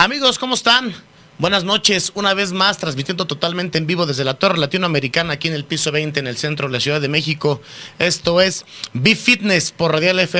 Amigos, ¿cómo están? Buenas noches, una vez más transmitiendo totalmente en vivo desde la Torre Latinoamericana aquí en el piso 20 en el centro de la Ciudad de México. Esto es B Fitness por Radial FM